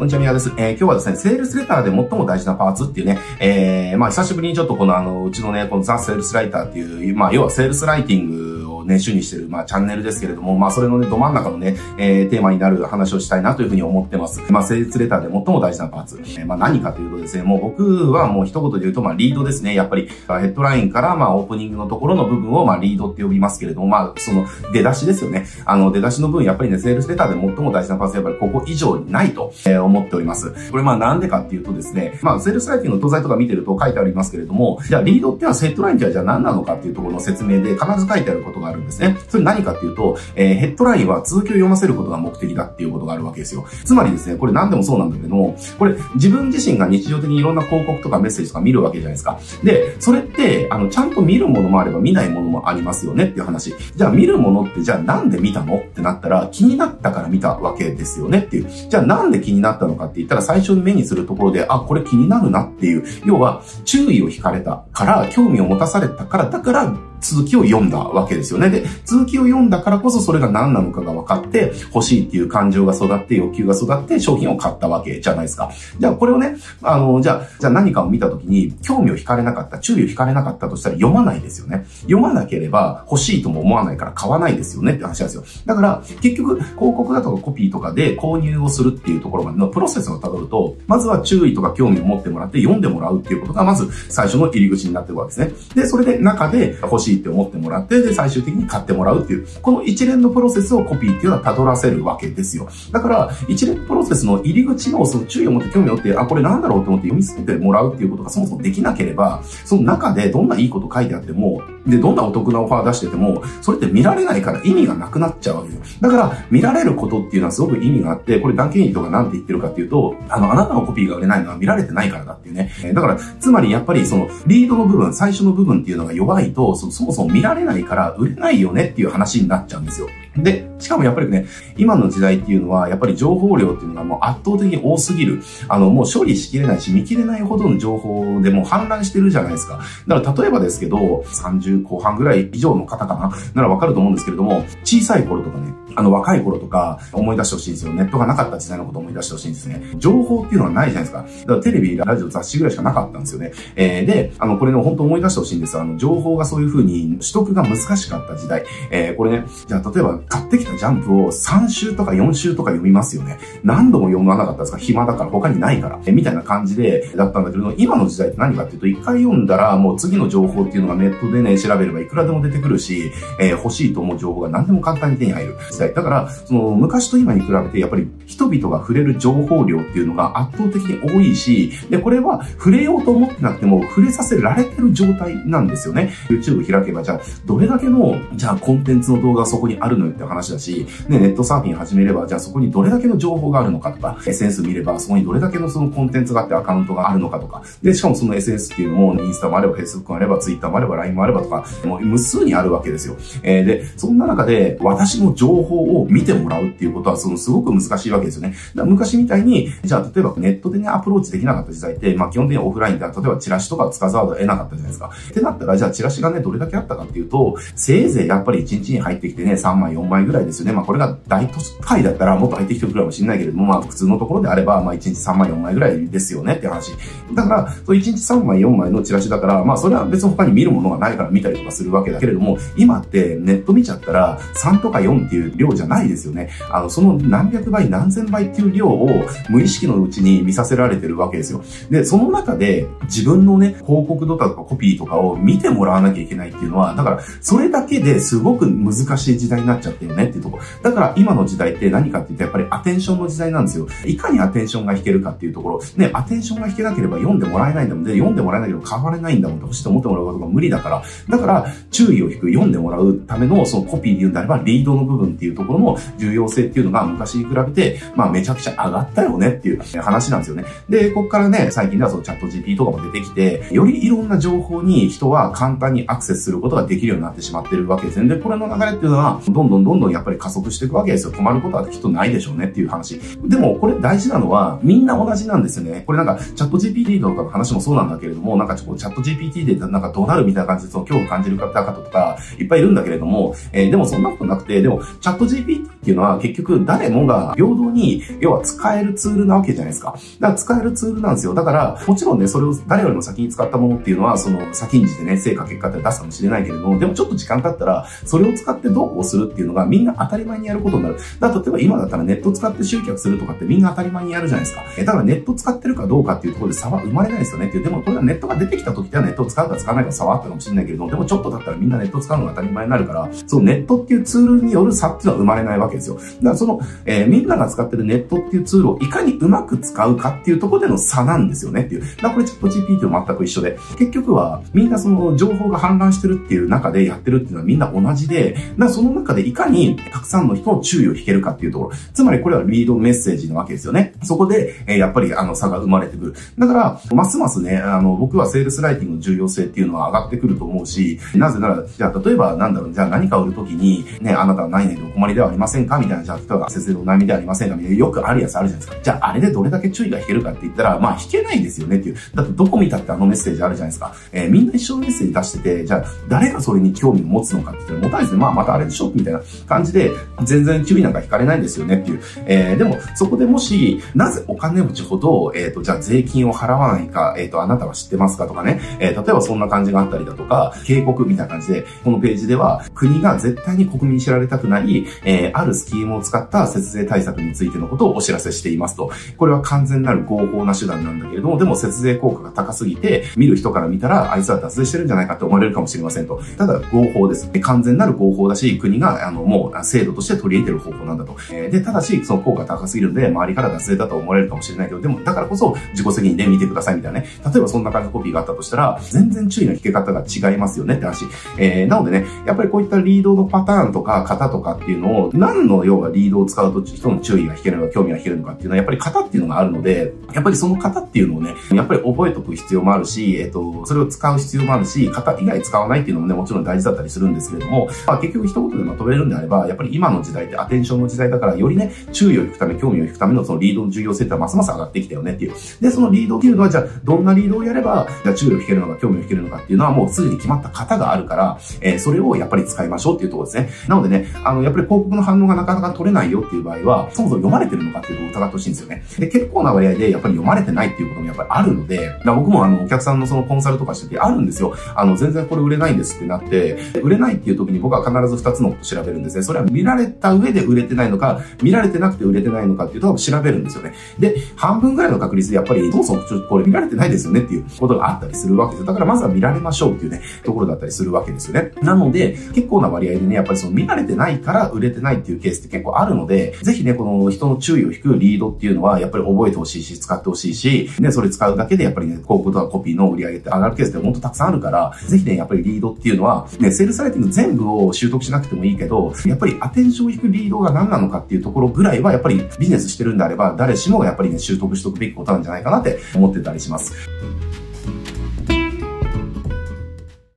こんにちは、宮です。えー、今日はですね、セールスレターで最も大事なパーツっていうね、えー、まあ久しぶりにちょっとこのあの、うちのね、このザ・セールスライターっていう、まあ要はセールスライティングね、主にしてる、まあ、チャンネルですけれども、まあ、それのね、ど真ん中のね、えー、テーマになる話をしたいなというふうに思ってます。まあ、成立レターで最も大事なパーツ。えー、まあ、何かというとですね、もう僕はもう一言で言うと、まあ、リードですね。やっぱり、ヘッドラインから、まあ、オープニングのところの部分を、まあ、リードって呼びますけれども、まあ、その、出だしですよね。あの、出だしの分、やっぱりね、セールスレターで最も大事なパーツ、やっぱりここ以上にないと、えー、思っております。これ、まあ、なんでかっていうとですね、まあ、セールスライティングの東西とか見てると書いてありますけれども、じゃあ、リードってのは、ヘッドラインってはじゃあ何なのかっていうところの説明で必ず書いてあることがあるんですね。それ何かっていうと、えー、ヘッドラインは続きを読ませることが目的だっていうことがあるわけですよ。つまりですね、これ何でもそうなんだけども、これ自分自身が日常的にいろんな広告とかメッセージとか見るわけじゃないですか。で、それって、あの、ちゃんと見るものもあれば見ないものもありますよねっていう話。じゃあ見るものってじゃあなんで見たのってなったら気になったから見たわけですよねっていう。じゃあなんで気になったのかって言ったら最初に目にするところで、あ、これ気になるなっていう。要は注意を引かれたから、興味を持たされたから、だから続きを読んだわけですよね。で、続きを読んだからこそそれが何なのかが分かって、欲しいっていう感情が育って、欲求が育って、商品を買ったわけじゃないですか。じゃあこれをね、あの、じゃあ、じゃあ何かを見た時に、興味を惹かれなかった、注意を惹かれなかったとしたら読まないですよね。読まなければ欲しいとも思わないから買わないですよねって話なんですよ。だから、結局、広告だとかコピーとかで購入をするっていうところまでのプロセスをたどると、まずは注意とか興味を持ってもらって読んでもらうっていうことが、まず最初の入り口になってるわけですね。で、それで中で欲しいって思ってもらって、で、最終的に買ってもらうっていう、この一連のプロセスをコピーっていうのは辿らせるわけですよ。だから、一連のプロセスの入り口のその注意を持って興味を持って、あ、これなんだろうと思って読み進めてもらうっていうことがそもそもできなければ、その中でどんないいこと書いてあっても、で、どんなお得なオファー出してても、それって見られないから意味がなくなっちゃうわけですよ。だから、見られることっていうのはすごく意味があって、これ、断言医とかなんて言ってるかっていうと、あの、あなたのコピーが売れないのは見られてないからだっていうね。だから、つまりやっぱりその、リードの部分、最初の部分っていうのが弱いと、そもそも見られないから売れないよねっていう話になっちゃうんですよ。で、しかもやっぱりね、今の時代っていうのは、やっぱり情報量っていうのがもう圧倒的に多すぎる。あの、もう処理しきれないし、見切れないほどの情報でもう氾濫してるじゃないですか。だから例えばですけど、30後半ぐらい以上の方かな？ならわかると思うんですけれども、小さい頃とかね、あの若い頃とか思い出してほしいんですよ。ネットがなかった時代のことを思い出してほしいんですね。情報っていうのはないじゃないですか。だからテレビ、ラジオ、雑誌ぐらいしかなかったんですよね。えー、で、あの、これね、本当思い出してほしいんです。あの、情報がそういう風に取得が難しかった時代。えー、これね、じゃあ例えば買ってきたジャンプを3週とか4週とか読みますよね。何度も読まなかったですか？暇だから他にないから。えみたいな感じで、だったんだけど、今の時代って何かっていうと、一回読んだらもう次の情報っていうのがネットでね、調べればいくらでも出てくるし、えー、欲しいと思う情報が何でも簡単に手に入る代。だから、その昔と今に比べてやっぱり人々が触れる情報量っていうのが圧倒的に多いし、で、これは触れようと思ってなくても触れさせられてる状態なんですよね。YouTube 開けば、じゃあ、どれだけの、じゃあコンテンツの動画がそこにあるのよって話だし、ね、ネットサーフィン始めれば、じゃあそこにどれだけの情報があるのかとか、SNS 見れば、そこにどれだけのそのコンテンツがあってアカウントがあるのかとか、で、しかもその SNS っていうのも、インスタもあれば、Facebook もあれば、Twitter もあれば、LINE もあればとか、もう無数にあるわけですよ。えー、で、そんな中で、私の情報を見てもらうっていうことは、そのすごく難しいわけですよね。だ昔みたいに、じゃあ例えばネットでね、アプローチできなかった時代って、まあ基本的にオフラインで、例えばチラシとか使わざるを得なかったじゃないですか。ってなったら、じゃあチラシがね、どれだけあったかっていうと、せいぜいやっぱり1日に入ってきてね、3枚、4枚ぐらいですよね。まあこれが大都会だったらもっと入ってきてるくらいかもしれないけれども、まあ普通のところであれば、まあ1日3枚、4枚ぐらいですよねって話。だから、そう1日3枚、4枚のチラシだから、まあそれは別に他に見るものがないから見たりとかするわけだけれども、今ってネット見ちゃったら3とか4っていう量じゃないですよね。あの、その何百倍、何千倍っていう量を無意識のうちに見させられてるわけですよ。で、その中で自分のね、広告とかコピーとかを見てもらわなきゃいけないっていうのは、だからそれだけですごく難しい時代になっちゃってるねっていうとこ。だから今の時代って何かって言ったらやっぱりアテンションの時代なんですよ。いかにアテンションが引けるかっていうところ。ね、アテンションが引けなければ読んでもらえないんだもん。で、読んでもらえないけど買われないんだもんって欲しいと思ってもらうことが無理だから。だから注意を引く、読んでもらうためのそのコピーで言うんであればリードの部分っていうところの重要性っていうのが昔に比べて、まあめちゃくちゃ上がったよねっていう話なんですよね。で、ここからね、最近ではそのチャット GP とかも出てきて、よりいろんな情報に人は簡単にアクセスすることができるようになってしまってるわけですね。で、これの流れっていうのは、どんどんどんどんやっぱり加速していくわけですよ。止まることはきっとないでしょうねっていう話。でも、これ大事なのは、みんな同じなんですよね。これなんか、チャット GPT とかの話もそうなんだけれども、なんかちょっとチャット GPT でなんかどうなるみたいな感じでその恐怖を感じる方々とか、いっぱいいるんだけれども、えー、でもそんなことなくて、でも、チャットット GPT っていうのは結局誰もが平等に、要は使えるツールなわけじゃないですか。だから使えるツールなんですよ。だから、もちろんね、それを誰よりも先に使ったものっていうのは、その先んじてね、成果結果って出すかもしれないけれども、でもちょっと時間経ったら、それを使ってどうこうするっていうのがみんな当たり前にやることになる。だから例えば今だったらネット使って集客するとかってみんな当たり前にやるじゃないですか。え、だからネット使ってるかどうかっていうところで差は生まれないですよねっていう。でもこれはネットが出てきた時ではネットを使うか使わないか差はあったかもしれないけれども、でもちょっとだったらみんなネット使うのが当たり前になるから、そのネットっていうツールによる差っていうのは生まれないわけですよ。だからその、えー、みんなが使ってるネットっていうツールをいかにうまく使うかっていうところでの差なんですよねっていう。だからこれチャット GPT と全く一緒で、結局はみんなその情報が氾濫してるっていう中でやってるっていうのはみんな同じで、だその中でいかにたくさんの人の注意を引けるかっていうところ。つまりこれはリードメッセージなわけですよね。そこで、えー、やっぱりあの差が生まれてくる。だから、ますますね、あの、僕はセールスライティングの重要性っていうのは上がってくると思うし、なぜなら、じゃあ例えばなんだろう、じゃあ何か売るときに、ね、あなたは何々で困りではありませんか？みたいな、じゃあ例えば節税のお悩みではありませんか？みたいな、よくあるやつあるじゃないですか。じゃああれでどれだけ注意が引けるかって言ったら、まあ引けないですよねっていう。だってどこ見たってあのメッセージあるじゃないですか。えー、みんな一緒のメッセージ出してて、じゃあ誰がそれに興味を持つのかって言ったら、持たないですね。まあまたあれでしょみたいな感じで、全然注意なんか引かれないんですよねっていう。えー、でも、そこでもし、なぜお金持ちほど、えっ、ー、と、じゃあ税金を払わないか、えっ、と、あなたは知ってますかとかね、え、例えばそんな感じがあったりだとか、警告みたいな感じで、このページでは、国が絶対に国民に知られたくない、えー、あるスキームを使った節税対策についてのことをお知らせしていますと。これは完全なる合法な手段なんだけれども、でも節税効果が高すぎて、見る人から見たら、あいつは脱税してるんじゃないかって思われるかもしれませんと。ただ、合法です。完全なる合法だし、国が、あの、もう、制度として取り入れてる方法なんだと。えー、で、ただし、その効果高すぎるんで、周りから脱税だと思われるかもしれないけど、でも、だからこそ、自己責任で見てくださいみたいなね。例えばそんな感じのコピーがあったとしたら、全然注意の引け方が違いますよねって話。えー、なのでね、やっぱりこういったリードのパターンとか、型とかってていうのを、何の要はリードを使うと人の注意が引けるのか、興味が引けるのかっていうのは、やっぱり型っていうのがあるので、やっぱりその型っていうのをね、やっぱり覚えとく必要もあるし、えっ、と、それを使う必要もあるし、型以外使わないっていうのもね、もちろん大事だったりするんですけれども、まあ結局一言でまとめるんであれば、やっぱり今の時代ってアテンションの時代だから、よりね、注意を引くため、興味を引くためのそのリードの重要性ってますます上がってきたよねっていう。で、そのリードっていうのは、じゃあ、どんなリードをやれば、じゃあ注意を引けるのか、興味を引けるのかっていうのはもうすぐに決まった型があるから、えー、それをやっぱり使いましょうっていうところですね。なのでね、あの、やっぱり広告の反応がなかなか取れないよっていう場合は、そもそも読まれてるのかっていうところを疑ってほしいんですよね。で、結構な割合でやっぱり読まれてないっていうこともやっぱりあるので、僕もあの、お客さんのそのコンサルとかしててあるんですよ。あの、全然これ売れないんですってなって、売れないっていう時に僕は必ず2つのこと調べるんですね。それは見られた上で売れてないのか、見られてなくて売れてないのかっていうと調べるんですよね。で、半分ぐらいの確率でやっぱり、そもそもちょっとこれ見られてないですよねっていうことがあったりするわけですよ。だからまずは見られましょうっていうね、ところだったりするわけですよね。なので、結構な割合でね、やっぱりその見られてないから売れてないっていうケースって結構あるので、ぜひね、この人の注意を引くリードっていうのは、やっぱり覚えてほしいし、使ってほしいし、ね、それ使うだけでやっぱりね、広告とかコピーの売り上げって上がるケースって本当たくさんあるから、ぜひね、やっぱりリードっていうのは、ね、セールスライティング全部を習得しなくてもいいけど、やっぱりアテンションを引くリードが何なのかっていうところぐらいは、やっぱりビジネスしてるんであれば、誰しもがやっぱりね、習得しとくべきことなんじゃないかなって思ってたりします。